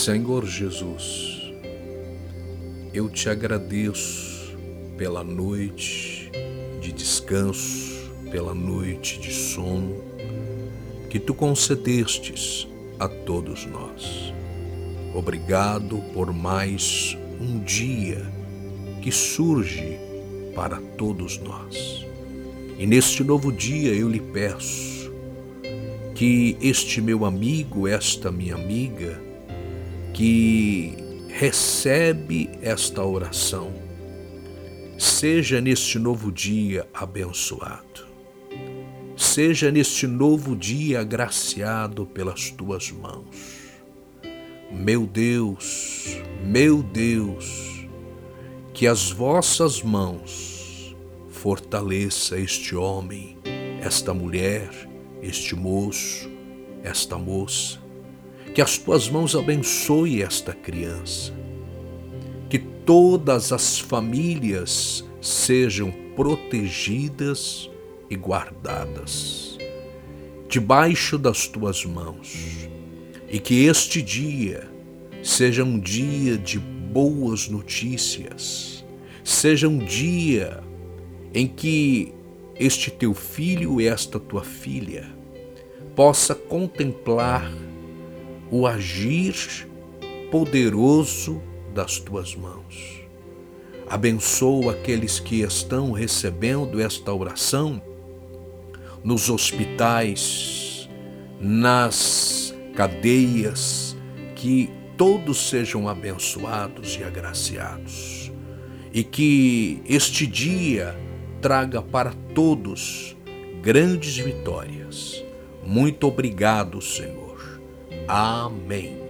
Senhor Jesus, eu te agradeço pela noite de descanso, pela noite de sono que tu concedestes a todos nós. Obrigado por mais um dia que surge para todos nós. E neste novo dia eu lhe peço que este meu amigo, esta minha amiga, que recebe esta oração, seja neste novo dia abençoado. Seja neste novo dia agraciado pelas tuas mãos. Meu Deus, meu Deus, que as vossas mãos fortaleça este homem, esta mulher, este moço, esta moça que as tuas mãos abençoe esta criança. Que todas as famílias sejam protegidas e guardadas debaixo das tuas mãos. E que este dia seja um dia de boas notícias, seja um dia em que este teu filho e esta tua filha possa contemplar o agir poderoso das tuas mãos. Abençoa aqueles que estão recebendo esta oração nos hospitais, nas cadeias, que todos sejam abençoados e agraciados. E que este dia traga para todos grandes vitórias. Muito obrigado, Senhor. Amém.